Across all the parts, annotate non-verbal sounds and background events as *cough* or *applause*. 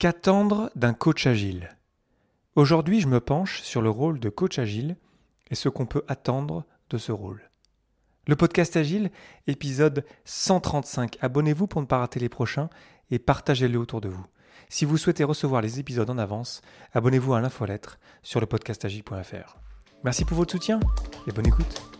Qu'attendre d'un coach agile Aujourd'hui, je me penche sur le rôle de coach agile et ce qu'on peut attendre de ce rôle. Le podcast Agile, épisode 135. Abonnez-vous pour ne pas rater les prochains et partagez-le autour de vous. Si vous souhaitez recevoir les épisodes en avance, abonnez-vous à l'infolettre sur le podcastagile.fr. Merci pour votre soutien et bonne écoute.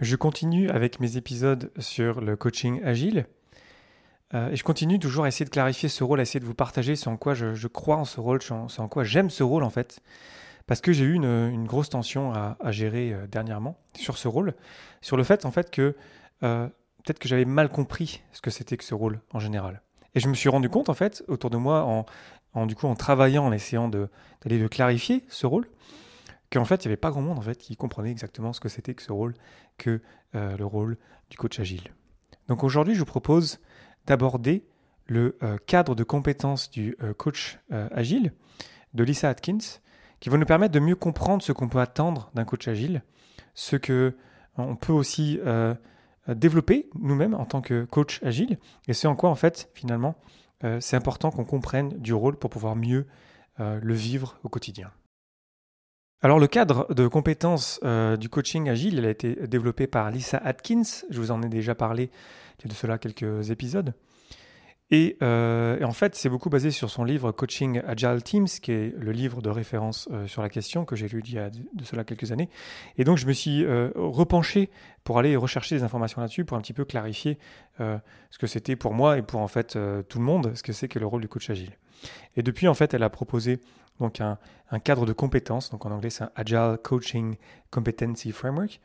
Je continue avec mes épisodes sur le coaching agile. Euh, et je continue toujours à essayer de clarifier ce rôle, à essayer de vous partager sur en quoi je, crois en ce rôle, sur en quoi j'aime ce rôle en fait. Parce que j'ai eu une, grosse tension à, gérer euh, dernièrement sur ce rôle, sur le fait en fait que euh, peut-être que j'avais mal compris ce que c'était que ce rôle en général. Et je me suis rendu compte en fait autour de moi en du coup en travaillant, en essayant d'aller de clarifier ce rôle, qu'en fait, il n'y avait pas grand monde en fait qui comprenait exactement ce que c'était que ce rôle, que euh, le rôle du coach agile. Donc aujourd'hui, je vous propose d'aborder le euh, cadre de compétences du euh, coach agile de Lisa Atkins, qui va nous permettre de mieux comprendre ce qu'on peut attendre d'un coach agile, ce que on peut aussi développer nous-mêmes en tant que coach agile, et ce en quoi en fait finalement c'est important qu'on comprenne du rôle pour pouvoir mieux le vivre au quotidien. Alors le cadre de compétences euh, du coaching agile, il a été développé par Lisa Atkins, je vous en ai déjà parlé de cela quelques épisodes. Et, euh, en fait, c'est beaucoup basé sur son livre Coaching Agile Teams, qui est le livre de référence euh, sur la question que j'ai lu il y a de, cela quelques années. Et donc, je me suis repenché pour aller rechercher des informations là-dessus, pour un petit peu clarifier ce que c'était pour moi et pour en fait tout le monde, ce que c'est que le rôle du coach agile. Et depuis, en fait, elle a proposé donc un, cadre de compétences, donc en anglais c'est un Agile Coaching Competency Framework,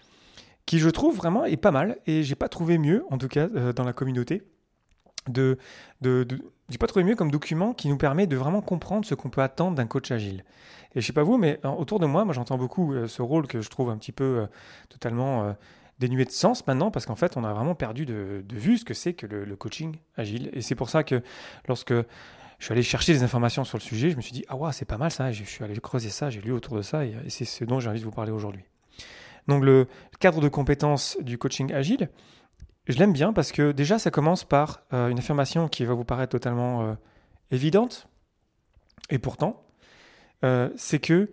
qui je trouve vraiment est pas mal, et j'ai pas trouvé mieux, en tout cas euh, dans la communauté, de, de, j'ai pas trouvé mieux comme document qui nous permet de vraiment comprendre ce qu'on peut attendre d'un coach agile. Et je sais pas vous, mais euh, autour de moi, moi j'entends beaucoup euh, ce rôle que je trouve un petit peu totalement dénué de sens maintenant, parce qu'en fait on a vraiment perdu de, vue ce que c'est que le, coaching agile. Et c'est pour ça que lorsque je suis allé chercher des informations sur le sujet. Je me suis dit, ah ouais, c'est pas mal ça. Je suis allé creuser ça, j'ai lu autour de ça et, c'est ce dont j'ai envie de vous parler aujourd'hui. Donc, le cadre de compétences du coaching agile, je l'aime bien parce que déjà, ça commence par euh, une affirmation qui va vous paraître totalement euh, évidente. Et pourtant, euh, c'est que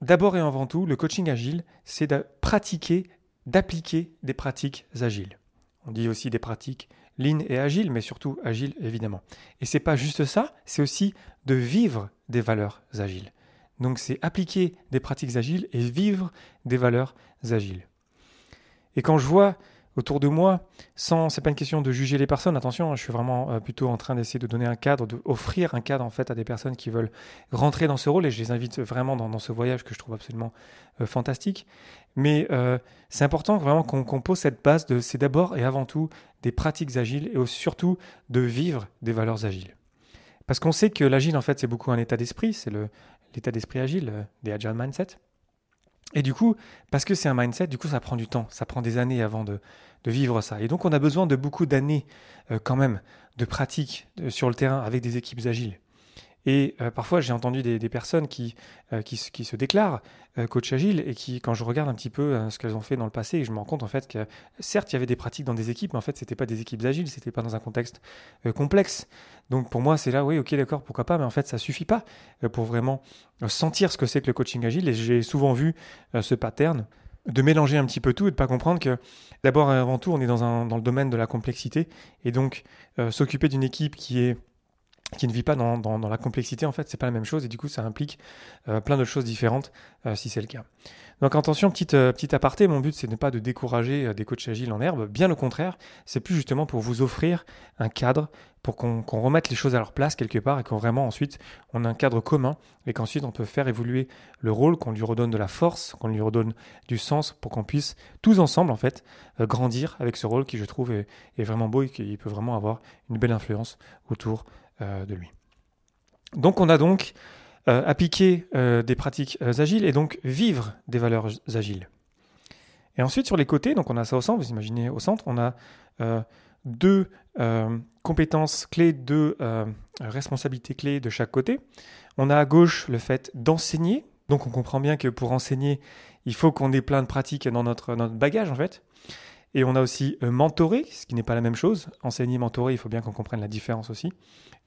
d'abord et avant tout, le coaching agile, c'est de pratiquer, d'appliquer des pratiques agiles. On dit aussi des pratiques lean et agile, mais surtout agile évidemment. Et c'est pas juste ça, c'est aussi de vivre des valeurs agiles. Donc c'est appliquer des pratiques agiles et vivre des valeurs agiles. Et quand je vois autour de moi, sans, c'est pas une question de juger les personnes, attention, hein, je suis vraiment euh, plutôt en train d'essayer de donner un cadre, d'offrir un cadre en fait à des personnes qui veulent rentrer dans ce rôle et je les invite vraiment dans, ce voyage que je trouve absolument euh, fantastique. Mais euh, c'est important vraiment qu'on pose cette base de, c'est d'abord et avant tout des pratiques agiles et surtout de vivre des valeurs agiles. Parce qu'on sait que l'agile en fait c'est beaucoup un état d'esprit, c'est l'état d'esprit agile, des agile mindset. Et du coup, parce que c'est un mindset, du coup, ça prend du temps, ça prend des années avant de, vivre ça. Et donc, on a besoin de beaucoup d'années euh, quand même de pratique euh, sur le terrain avec des équipes agiles. Et euh, parfois, j'ai entendu des, personnes qui, euh, qui, qui, se déclarent euh, coach agile et qui, quand je regarde un petit peu ce qu'elles ont fait dans le passé, je me rends compte en fait que certes, il y avait des pratiques dans des équipes, mais en fait, c'était pas des équipes agiles, c'était pas dans un contexte complexe. Donc pour moi, c'est là, oui, ok, d'accord, pourquoi pas, mais en fait, ça suffit pas pour vraiment sentir ce que c'est que le coaching agile. Et j'ai souvent vu ce pattern de mélanger un petit peu tout et de pas comprendre que d'abord et avant tout, on est dans, un, dans le domaine de la complexité et donc s'occuper d'une équipe qui est qui ne vit pas dans, la complexité, en fait, c'est pas la même chose et du coup, ça implique euh, plein de choses différentes euh, si c'est le cas. Donc attention, petite, euh, petite aparté, mon but c'est n'est pas de décourager des coachs agiles en herbe, bien au contraire, c'est plus justement pour vous offrir un cadre pour qu'on remette les choses à leur place quelque part et qu'on vraiment ensuite on a un cadre commun et qu'ensuite on peut faire évoluer le rôle, qu'on lui redonne de la force, qu'on lui redonne du sens pour qu'on puisse tous ensemble en fait grandir avec ce rôle qui je trouve est, est vraiment beau et qui peut vraiment avoir une belle influence autour euh, de lui. Donc on a donc euh, appliqué euh, des pratiques agiles et donc vivre des valeurs agiles. Et ensuite sur les côtés, donc on a ça au centre, vous imaginez au centre, on a deux compétences clés, deux responsabilités clés de chaque côté. On a à gauche le fait d'enseigner, donc on comprend bien que pour enseigner, il faut qu'on ait plein de pratiques dans notre, notre bagage en fait. Et on a aussi mentorer, ce qui n'est pas la même chose. Enseigner, mentorer, il faut bien qu'on comprenne la différence aussi.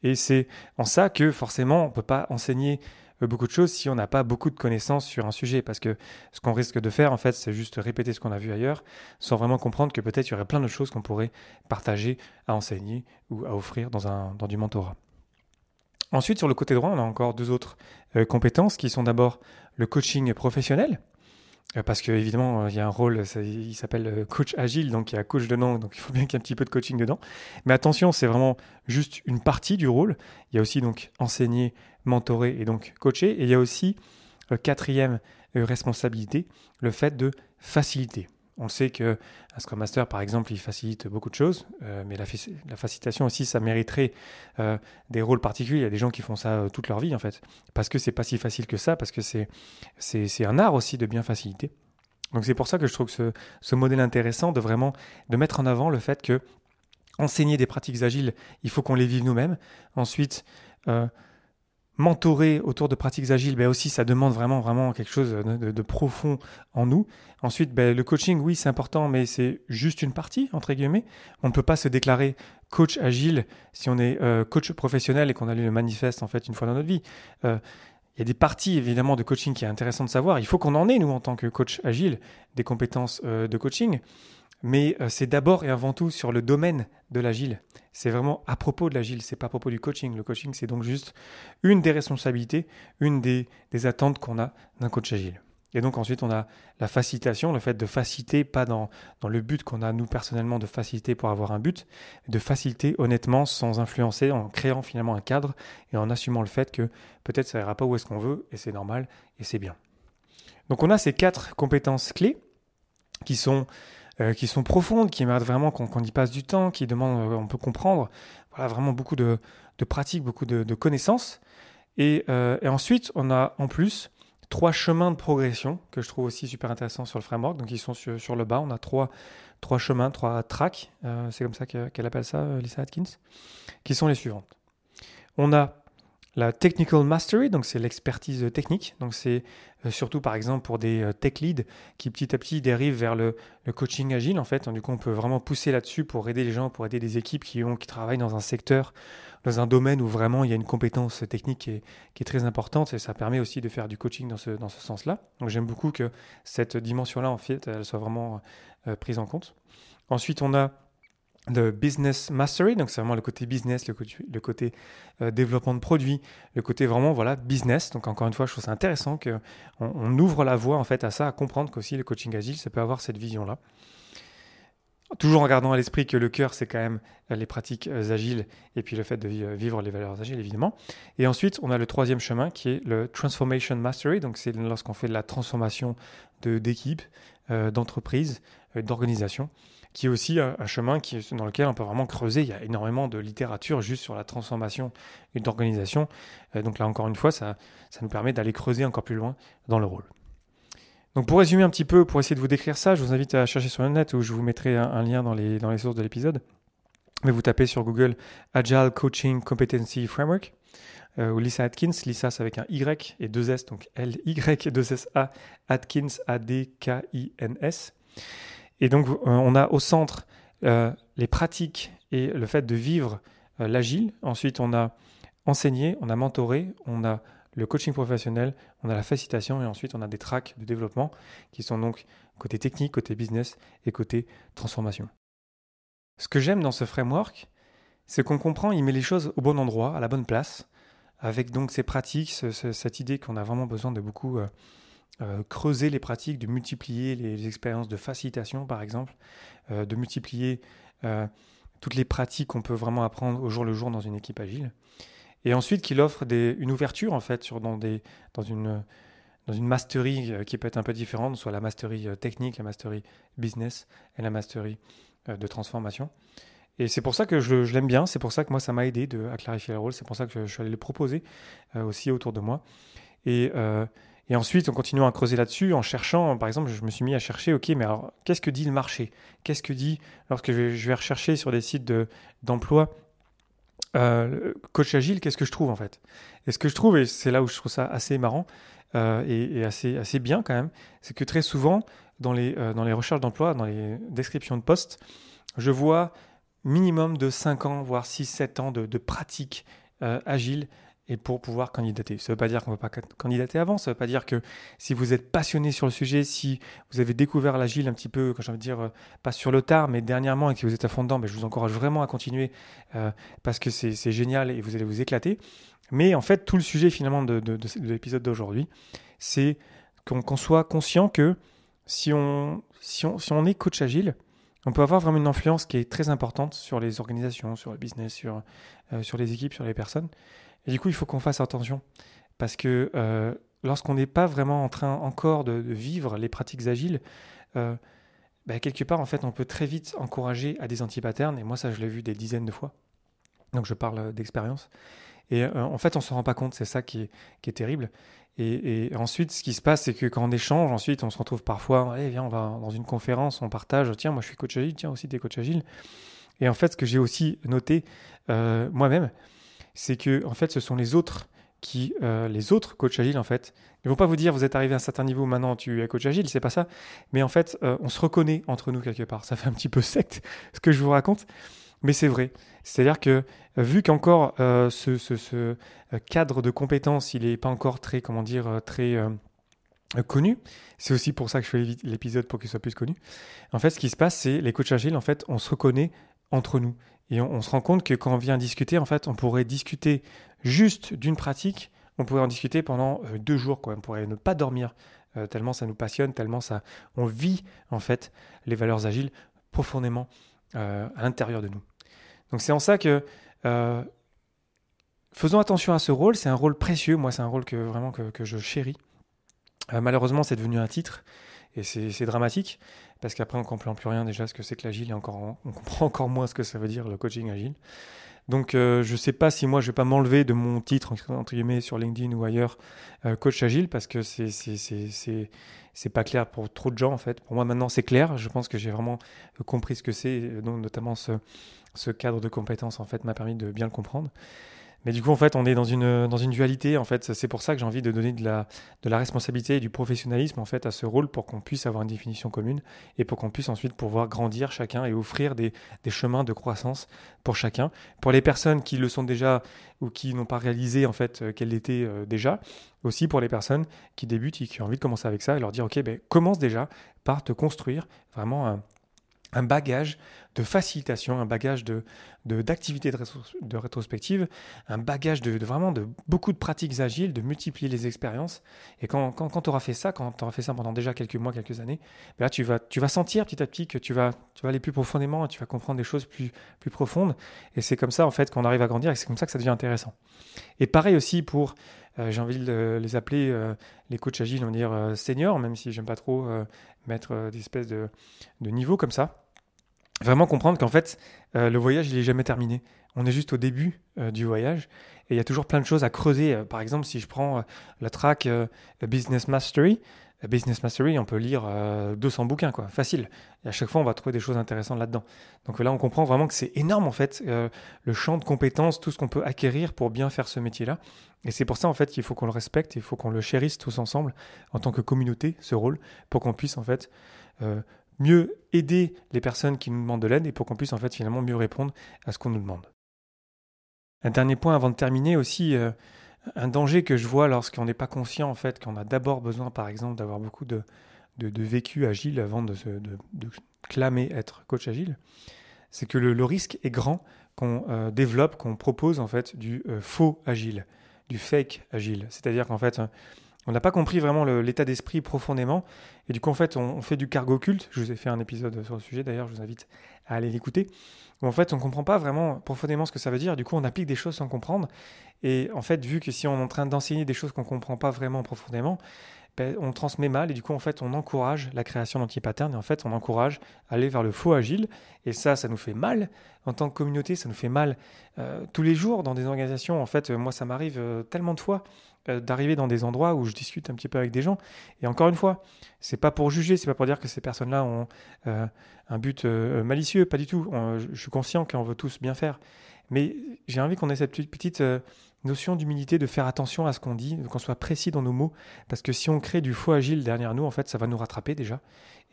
Et c'est en ça que forcément, on ne peut pas enseigner euh, beaucoup de choses si on n'a pas beaucoup de connaissances sur un sujet. Parce que ce qu'on risque de faire, en fait, c'est juste répéter ce qu'on a vu ailleurs, sans vraiment comprendre que peut-être il y aurait plein de choses qu'on pourrait partager, à enseigner ou à offrir dans du mentorat. Ensuite, sur le côté droit, on a encore deux autres euh, compétences qui sont d'abord le coaching professionnel. Euh, parce qu'évidemment, euh, il y a un rôle, il s'appelle euh, coach agile, donc il y a coach dedans, donc il faut bien qu'il y ait un petit peu de coaching dedans. Mais attention, c'est vraiment juste une partie du rôle. Il y a aussi donc enseigner, mentorer et donc coacher. Et il y a aussi, quatrième responsabilité, le fait de faciliter. On sait que un Scrum Master, par exemple, il facilite beaucoup de choses, euh, mais la, facilitation aussi, ça mériterait euh, des rôles particuliers. Il y a des gens qui font ça euh, toute leur vie, en fait, parce que c'est pas si facile que ça, parce que c'est, un art aussi de bien faciliter. Donc c'est pour ça que je trouve ce, ce modèle intéressant de vraiment mettre en avant le fait que enseigner des pratiques agiles, il faut qu'on les vive nous-mêmes. Ensuite, mentorer autour de pratiques agiles, ben aussi, ça demande vraiment, vraiment quelque chose de, profond en nous. Ensuite, ben, le coaching, oui, c'est important, mais c'est juste une partie, entre guillemets. On ne peut pas se déclarer coach agile si on est euh, coach professionnel et qu'on a lu le manifeste, en fait, une fois dans notre vie. Euh, il y a des parties, évidemment, de coaching qui est intéressant de savoir. Il faut qu'on en ait, nous, en tant que coach agile, des compétences euh, de coaching. Mais euh, c'est d'abord et avant tout sur le domaine de l'agile. C'est vraiment à propos de l'agile, c'est pas à propos du coaching. Le coaching, c'est donc juste une des responsabilités, une des, attentes qu'on a d'un coach agile. Et donc ensuite, on a la facilitation, le fait de faciliter, pas dans, dans le but qu'on a nous personnellement de faciliter pour avoir un but, de faciliter honnêtement sans influencer, en créant finalement un cadre et en assumant le fait que peut-être ça ira pas où est-ce qu'on veut et c'est normal et c'est bien. Donc on a ces quatre compétences clés qui sont euh, qui sont profondes, qui méritent vraiment qu'on y passe du temps, qui demandent, euh, on peut comprendre, voilà, vraiment beaucoup de, pratiques, beaucoup de, connaissances. Et, euh, et, ensuite, on a en plus trois chemins de progression que je trouve aussi super intéressants sur le framework. Donc, ils sont sur, sur le bas. On a trois, trois chemins, trois tracks, c'est comme ça qu'elle appelle ça, Lisa Atkins, qui sont les suivantes. On a la technical mastery, donc c'est l'expertise technique. Donc c'est euh, surtout par exemple pour des euh, tech leads qui petit à petit dérivent vers le, coaching agile en fait. Du coup, on peut vraiment pousser là-dessus pour aider les gens, pour aider des équipes qui, ont, qui travaillent dans un secteur, dans un domaine où vraiment il y a une compétence technique qui est, très importante et ça permet aussi de faire du coaching dans ce, dans ce sens-là. Donc j'aime beaucoup que cette dimension-là en fait, elle soit vraiment euh, prise en compte. Ensuite, on a de business mastery, donc c'est vraiment le côté business, le côté, euh, développement de produits, le côté vraiment voilà business. Donc encore une fois, je trouve ça intéressant qu'on on ouvre la voie en fait à ça, à comprendre qu'aussi le coaching agile, ça peut avoir cette vision-là. Toujours en gardant à l'esprit que le cœur, c'est quand même euh, les pratiques euh, agiles et puis le fait de vivre les valeurs agiles, évidemment. Et ensuite, on a le troisième chemin qui est le Transformation Mastery. Donc, c'est lorsqu'on fait de la transformation d'équipe, d'entreprise, d'organisation qui est aussi un, chemin dans lequel on peut vraiment creuser. Il y a énormément de littérature juste sur la transformation et d'organisation. Euh, donc là, encore une fois, ça, ça nous permet d'aller creuser encore plus loin dans le rôle. Donc pour résumer un petit peu, pour essayer de vous décrire ça, je vous invite à chercher sur le net où je vous mettrai un, lien dans les, dans les sources de l'épisode. Mais vous tapez sur Google Agile Coaching Competency Framework euh, ou Lisa Atkins. Lisa, c'est avec un Y et deux S, donc L-Y et deux S-A, Atkins, A-D-K-I-N-S. Et donc, euh, on a au centre euh, les pratiques et le fait de vivre euh, l'agile. Ensuite, on a enseigné, on a mentoré, on a le coaching professionnel, on a la facilitation et ensuite on a des tracks de développement qui sont donc côté technique, côté business et côté transformation. Ce que j'aime dans ce framework, c'est qu'on comprend, il met les choses au bon endroit, à la bonne place, avec donc ces pratiques, cette idée qu'on a vraiment besoin de beaucoup euh, creuser les pratiques, de multiplier les, expériences de facilitation, par exemple, euh, de multiplier toutes les pratiques qu'on peut vraiment apprendre au jour le jour dans une équipe agile. Et ensuite qu'il offre des, une ouverture, en fait, sur, dans, des, dans une dans une mastery qui peut être un peu différente, soit la mastery technique, la mastery business et la mastery de transformation. Et c'est pour ça que je, l'aime bien, c'est pour ça que moi ça m'a aidé de, à clarifier le rôle, c'est pour ça que je, suis allé le proposer euh, aussi autour de moi. Et, euh, et ensuite, en continuant à creuser là-dessus, en cherchant, par exemple, je me suis mis à chercher, ok, mais alors qu'est-ce que dit le marché? Qu'est-ce que dit, lorsque je vais, rechercher sur des sites d'emploi, euh, coach agile, qu'est-ce que je trouve en fait? Et ce que je trouve, et c'est là où je trouve ça assez marrant et, et, assez, assez bien quand même, c'est que très souvent, dans les, dans les recherches d'emploi, dans les descriptions de postes, je vois minimum de 5 ans, voire 6-7 ans de, pratique euh, agile et pour pouvoir candidater. Ça ne veut pas dire qu'on ne peut pas candidater avant, ça ne veut pas dire que si vous êtes passionné sur le sujet, si vous avez découvert l'agile un petit peu, quand j'ai envie de dire, euh, pas sur le tard, mais dernièrement et que vous êtes à fond dedans, ben, je vous encourage vraiment à continuer euh, parce que c'est génial et vous allez vous éclater. Mais en fait, tout le sujet finalement de, l'épisode d'aujourd'hui, c'est qu'on soit conscient que si on, si on, si on est coach agile, on peut avoir vraiment une influence qui est très importante sur les organisations, sur le business, sur, euh, sur les équipes, sur les personnes. Et du coup, il faut qu'on fasse attention. Parce que euh, lorsqu'on n'est pas vraiment en train encore de, vivre les pratiques agiles, euh, bah, quelque part, en fait, on peut très vite encourager à des anti-patterns. Et moi, ça, je l'ai vu des dizaines de fois. Donc, je parle d'expérience. Et en fait, on ne se rend pas compte. C'est ça qui est, qui est terrible. Et, ensuite, ce qui se passe, c'est que quand on échange, ensuite, on se retrouve parfois, allez, viens, on va dans une conférence, on partage, tiens, moi je suis coach agile, tiens, aussi des coachs agiles. Et en fait, ce que j'ai aussi noté euh, moi-même, c'est que en fait, ce sont les autres qui, euh, les autres coachs agiles, en fait, ne vont pas vous dire, vous êtes arrivé à un certain niveau, maintenant tu es coach agile, c'est pas ça. Mais en fait, euh, on se reconnaît entre nous quelque part. Ça fait un petit peu secte *laughs* ce que je vous raconte, mais c'est vrai. C'est-à-dire que vu qu'encore euh, ce, euh, cadre de compétences, il n'est pas encore très, comment dire, euh, très connu, c'est aussi pour ça que je fais l'épisode pour qu'il soit plus connu. En fait, ce qui se passe, c'est les coachs agiles, en fait, on se reconnaît entre nous. Et on, se rend compte que quand on vient discuter, en fait, on pourrait discuter juste d'une pratique, on pourrait en discuter pendant deux jours, quoi. On pourrait ne pas dormir, tellement ça nous passionne, tellement ça, on vit, en fait, les valeurs agiles profondément à l'intérieur de nous. Donc c'est en ça que euh, faisons attention à ce rôle. C'est un rôle précieux. Moi, c'est un rôle que vraiment que, je chéris. Euh, malheureusement, c'est devenu un titre et c'est dramatique parce qu'après on comprend plus rien déjà ce que c'est que l'agile et on comprend encore moins ce que ça veut dire le coaching agile. Donc euh, je ne sais pas si moi je vais pas m'enlever de mon titre entre guillemets sur LinkedIn ou ailleurs coach agile parce que c'est c'est pas clair pour trop de gens en fait. Pour moi maintenant c'est clair. Je pense que j'ai vraiment compris ce que c'est, donc notamment ce, ce cadre de compétences en fait m'a permis de bien le comprendre. Mais du coup, en fait, on est dans une, dans une dualité. En fait, c'est pour ça que j'ai envie de donner de la, de la responsabilité et du professionnalisme en fait à ce rôle pour qu'on puisse avoir une définition commune et pour qu'on puisse ensuite pouvoir grandir chacun et offrir des, des, chemins de croissance pour chacun. Pour les personnes qui le sont déjà ou qui n'ont pas réalisé en fait euh, qu'elles l'étaient euh, déjà, aussi pour les personnes qui débutent et qui ont envie de commencer avec ça et leur dire ok, ben, commence déjà par te construire vraiment un un bagage de facilitation, un bagage de, d'activités de, rétrospective, un bagage de, vraiment de beaucoup de pratiques agiles, de multiplier les expériences. Et quand, quand, tu auras fait ça, quand tu auras fait ça pendant déjà quelques mois, quelques années, ben là, tu vas, tu vas sentir petit à petit que tu vas, tu vas aller plus profondément et tu vas comprendre des choses plus, plus profondes. Et c'est comme ça, en fait, qu'on arrive à grandir et c'est comme ça que ça devient intéressant. Et pareil aussi pour, j'ai envie de les appeler euh, les coachs agiles, on va dire euh, seniors, même si j'aime pas trop mettre des espèces de, de niveaux comme ça vraiment comprendre qu'en fait, euh, le voyage, il n'est jamais terminé. On est juste au début euh, du voyage et il y a toujours plein de choses à creuser. Euh, par exemple, si je prends la track Business Mastery, Business Mastery, on peut lire 200 bouquins, quoi, facile. Et à chaque fois, on va trouver des choses intéressantes là-dedans. Donc là, on comprend vraiment que c'est énorme, en fait, le champ de compétences, tout ce qu'on peut acquérir pour bien faire ce métier-là. Et c'est pour ça, en fait, qu'il faut qu'on le respecte, il faut qu'on le chérisse tous ensemble, en tant que communauté, ce rôle, pour qu'on puisse, en fait, mieux aider les personnes qui nous demandent de l'aide et pour qu'on puisse en fait finalement mieux répondre à ce qu'on nous demande. Un dernier point avant de terminer aussi, euh, un danger que je vois lorsqu'on n'est pas conscient en fait qu'on a d'abord besoin par exemple d'avoir beaucoup de, de, vécu agile avant de, de, clamer être coach agile, c'est que le, risque est grand qu'on euh, développe, qu'on propose en fait du euh, faux agile, du fake agile. C'est-à-dire qu'en fait, on n'a pas compris vraiment l'état d'esprit profondément. Et du coup, en fait, on, fait du cargo culte. Je vous ai fait un épisode sur le sujet, d'ailleurs, je vous invite à aller l'écouter. En fait, on ne comprend pas vraiment profondément ce que ça veut dire. Du coup, on applique des choses sans comprendre. Et en fait, vu que si on est en train d'enseigner des choses qu'on ne comprend pas vraiment profondément, on transmet mal et du coup en fait on encourage la création d'anti-patterns et en fait on encourage à aller vers le faux agile. Et ça ça nous fait mal. En tant que communauté ça nous fait mal. Euh, tous les jours dans des organisations en fait moi ça m'arrive euh, tellement de fois euh, d'arriver dans des endroits où je discute un petit peu avec des gens. Et encore une fois c'est pas pour juger c'est pas pour dire que ces personnes là ont un but malicieux pas du tout. Je suis conscient qu'on veut tous bien faire. Mais j'ai envie qu'on ait cette petite notion d'humilité, de faire attention à ce qu'on dit, qu'on soit précis dans nos mots, parce que si on crée du faux agile derrière nous, en fait, ça va nous rattraper déjà.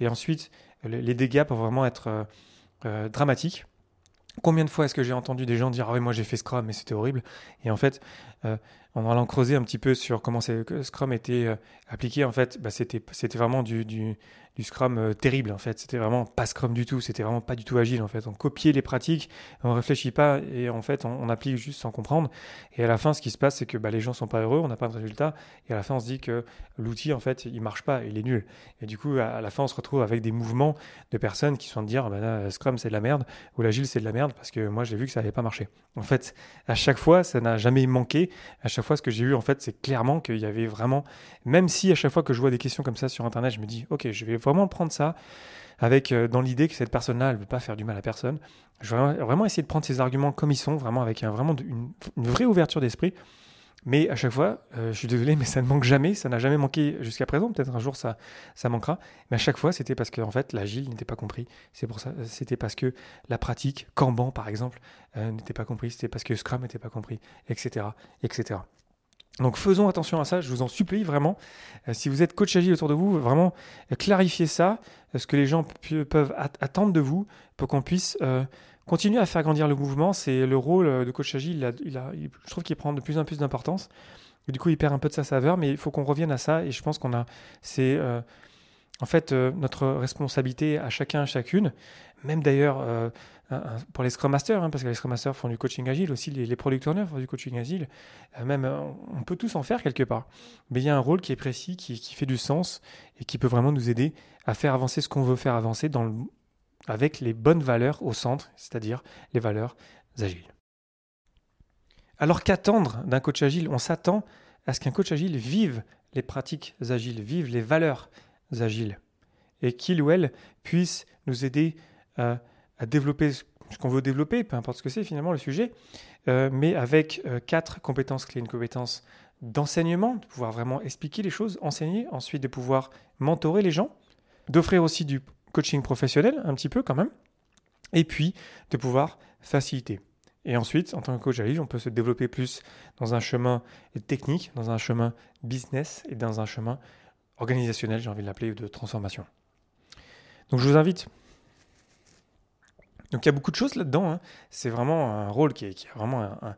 Et ensuite, les dégâts peuvent vraiment être euh, euh, dramatiques. Combien de fois est-ce que j'ai entendu des gens dire Ah oui, moi j'ai fait Scrum, mais c'était horrible Et en fait, euh, en allant creuser un petit peu sur comment Scrum était appliqué, en fait, bah, c'était vraiment du, du, du Scrum euh, terrible en fait. C'était vraiment pas Scrum du tout, c'était vraiment pas du tout agile en fait. On copiait les pratiques, on réfléchit pas et en fait on, applique juste sans comprendre. Et à la fin, ce qui se passe, c'est que bah, les gens sont pas heureux, on n'a pas de résultat. Et à la fin, on se dit que l'outil en fait il marche pas, il est nul. Et du coup, à, la fin, on se retrouve avec des mouvements de personnes qui sont de dire bah, Scrum c'est de la merde ou l'agile c'est de la merde parce que moi j'ai vu que ça n'avait pas marché. En fait, à chaque fois, ça n'a jamais manqué. À chaque fois, ce que j'ai eu en fait, c'est clairement qu'il y avait vraiment, même si à chaque fois que je vois des questions comme ça sur internet, je me dis ok, je vais vraiment prendre ça avec euh, dans l'idée que cette personne-là, elle ne veut pas faire du mal à personne. Je vais vraiment essayer de prendre ces arguments comme ils sont, vraiment avec vraiment une, vraie ouverture d'esprit. Mais à chaque fois, euh, je suis désolé, mais ça ne manque jamais, ça n'a jamais manqué jusqu'à présent. Peut-être un jour ça, ça manquera. Mais à chaque fois, c'était parce que en fait, l'agile n'était pas compris. C'est pour ça, c'était parce que la pratique, Kanban par exemple, euh, n'était pas compris. C'était parce que Scrum n'était pas compris, etc., etc. Donc faisons attention à ça, je vous en supplie vraiment. Euh, si vous êtes coach agile autour de vous, vraiment euh, clarifiez ça, euh, ce que les gens peuvent attendre de vous pour qu'on puisse continuer à faire grandir le mouvement. C'est le rôle de coach agile, il a, je trouve qu'il prend de plus en plus d'importance. Du coup, il perd un peu de sa saveur, mais il faut qu'on revienne à ça. Et je pense qu'on a, c'est en fait notre responsabilité à chacun, chacune. Même d'ailleurs, pour les Scrum Masters, hein, parce que les Scrum Masters font du coaching agile, aussi les, les Product Owners font du coaching agile, euh, même euh, on peut tous en faire quelque part. Mais il y a un rôle qui est précis, qui, fait du sens et qui peut vraiment nous aider à faire avancer ce qu'on veut faire avancer avec les bonnes valeurs au centre, c'est-à-dire les valeurs agiles. Alors qu'attendre d'un coach agile? On s'attend à ce qu'un coach agile vive les pratiques agiles, vive les valeurs agiles, et qu'il ou elle puisse nous aider à à développer ce qu'on veut développer, peu importe ce que c'est finalement le sujet, euh, mais avec euh, quatre compétences clés. Une compétence d'enseignement, de pouvoir vraiment expliquer les choses, enseigner, ensuite de pouvoir mentorer les gens, d'offrir aussi du coaching professionnel, un petit peu quand même, et puis de pouvoir faciliter. Et ensuite, en tant que coach agile, on peut se développer plus dans un chemin technique, dans un chemin business et dans un chemin organisationnel, j'ai envie de l'appeler, de transformation. Donc je vous invite donc il y a beaucoup de choses là-dedans. Hein. C'est vraiment un rôle qui a vraiment un,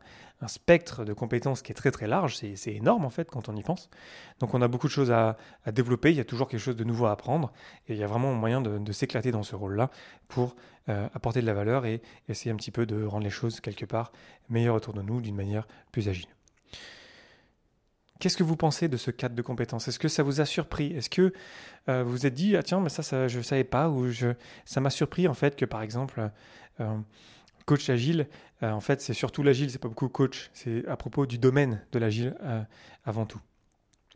spectre de compétences qui est très très large. C'est énorme en fait quand on y pense. Donc on a beaucoup de choses à, développer. Il y a toujours quelque chose de nouveau à apprendre. Et il y a vraiment moyen de, s'éclater dans ce rôle-là pour euh, apporter de la valeur et essayer un petit peu de rendre les choses quelque part meilleures autour de nous d'une manière plus agile. Qu'est-ce que vous pensez de ce cadre de compétences? Est-ce que ça vous a surpris? Est-ce que euh, vous vous êtes dit, ah tiens, mais ça, je ne savais pas, ou je, ça m'a surpris en fait que par exemple, euh, coach agile, euh, en fait, c'est surtout l'agile, c'est pas beaucoup coach, c'est à propos du domaine de l'agile avant tout.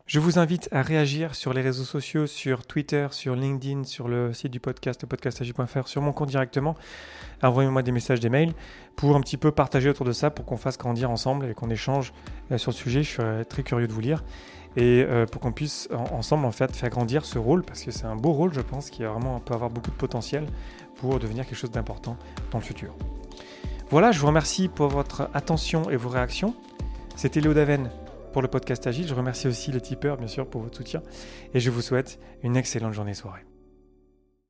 Je vous invite à réagir sur les réseaux sociaux, sur Twitter, sur LinkedIn, sur le site du podcast, podcastagi.fr, sur mon compte directement. Envoyez-moi des messages, des mails pour un petit peu partager autour de ça, pour qu'on fasse grandir ensemble et qu'on échange euh, sur le sujet. Je suis très curieux de vous lire et euh, pour qu'on puisse ensemble en fait faire grandir ce rôle parce que c'est un beau rôle, je pense, qui vraiment peut avoir beaucoup de potentiel pour devenir quelque chose d'important dans le futur. Voilà, je vous remercie pour votre attention et vos réactions. C'était Léo Daven pour le podcast Agile. Je remercie aussi les tipeurs, bien sûr, pour votre soutien. Et je vous souhaite une excellente journée soirée.